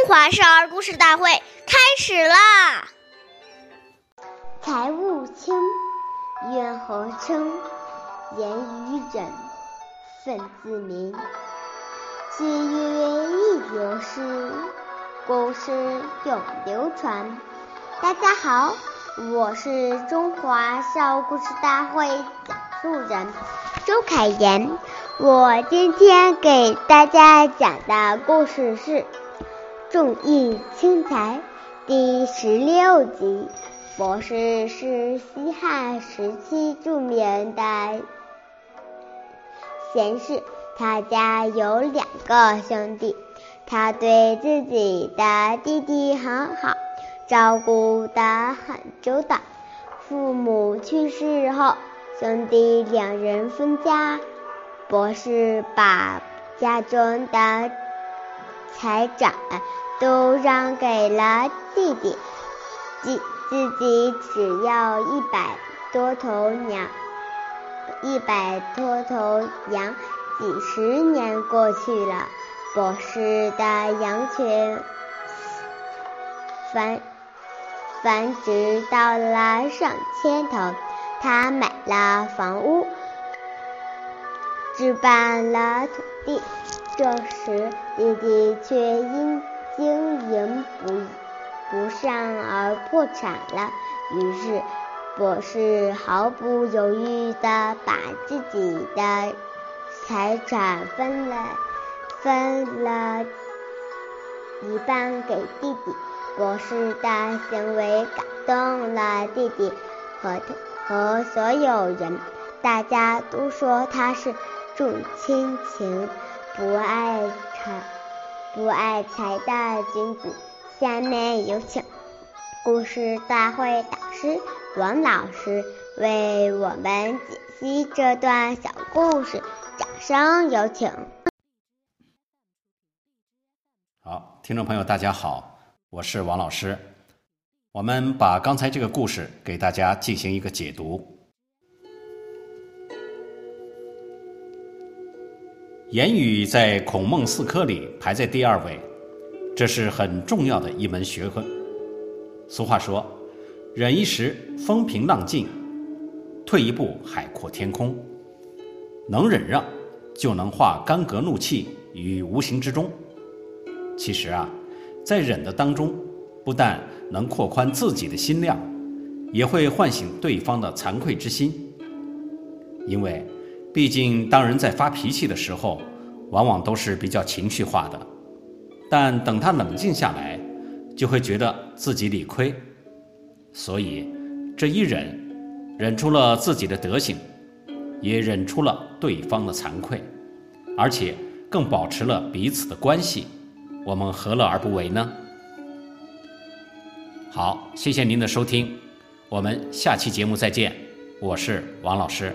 中华少儿故事大会开始啦！财物轻，怨何生？言语忍，忿自明。岁月易流逝，故事永流传。大家好，我是中华少儿故事大会讲述人周凯言。我今天给大家讲的故事是《重义轻财》第十六集。博士是西汉时期著名的贤士，他家有两个兄弟，他对自己的弟弟很好，照顾得很周到。父母去世后，兄弟两人分家。博士把家中的财产都让给了弟弟，自自己只要一百多头羊，一百多头羊。几十年过去了，博士的羊群繁繁殖到了上千头，他买了房屋。置办了土地，这时弟弟却因善而破产了。于是，博士毫不犹豫地把自己的财产分了分了一半给弟弟。博士的行为感动了弟弟和和所有人，大家都说他是。重亲情，不爱财，不爱财的君子。下面有请故事大会导师王老师为我们解析这段小故事，掌声有请。好，听众朋友，大家好，我是王老师。我们把刚才这个故事给大家进行一个解读。言语在孔孟四科里排在第二位，这是很重要的一门学问。俗话说：“忍一时，风平浪静；退一步，海阔天空。”能忍让，就能化干戈怒气于无形之中。其实啊，在忍的当中，不但能扩宽自己的心量，也会唤醒对方的惭愧之心，因为。毕竟，当人在发脾气的时候，往往都是比较情绪化的。但等他冷静下来，就会觉得自己理亏。所以，这一忍，忍出了自己的德行，也忍出了对方的惭愧，而且更保持了彼此的关系。我们何乐而不为呢？好，谢谢您的收听，我们下期节目再见。我是王老师。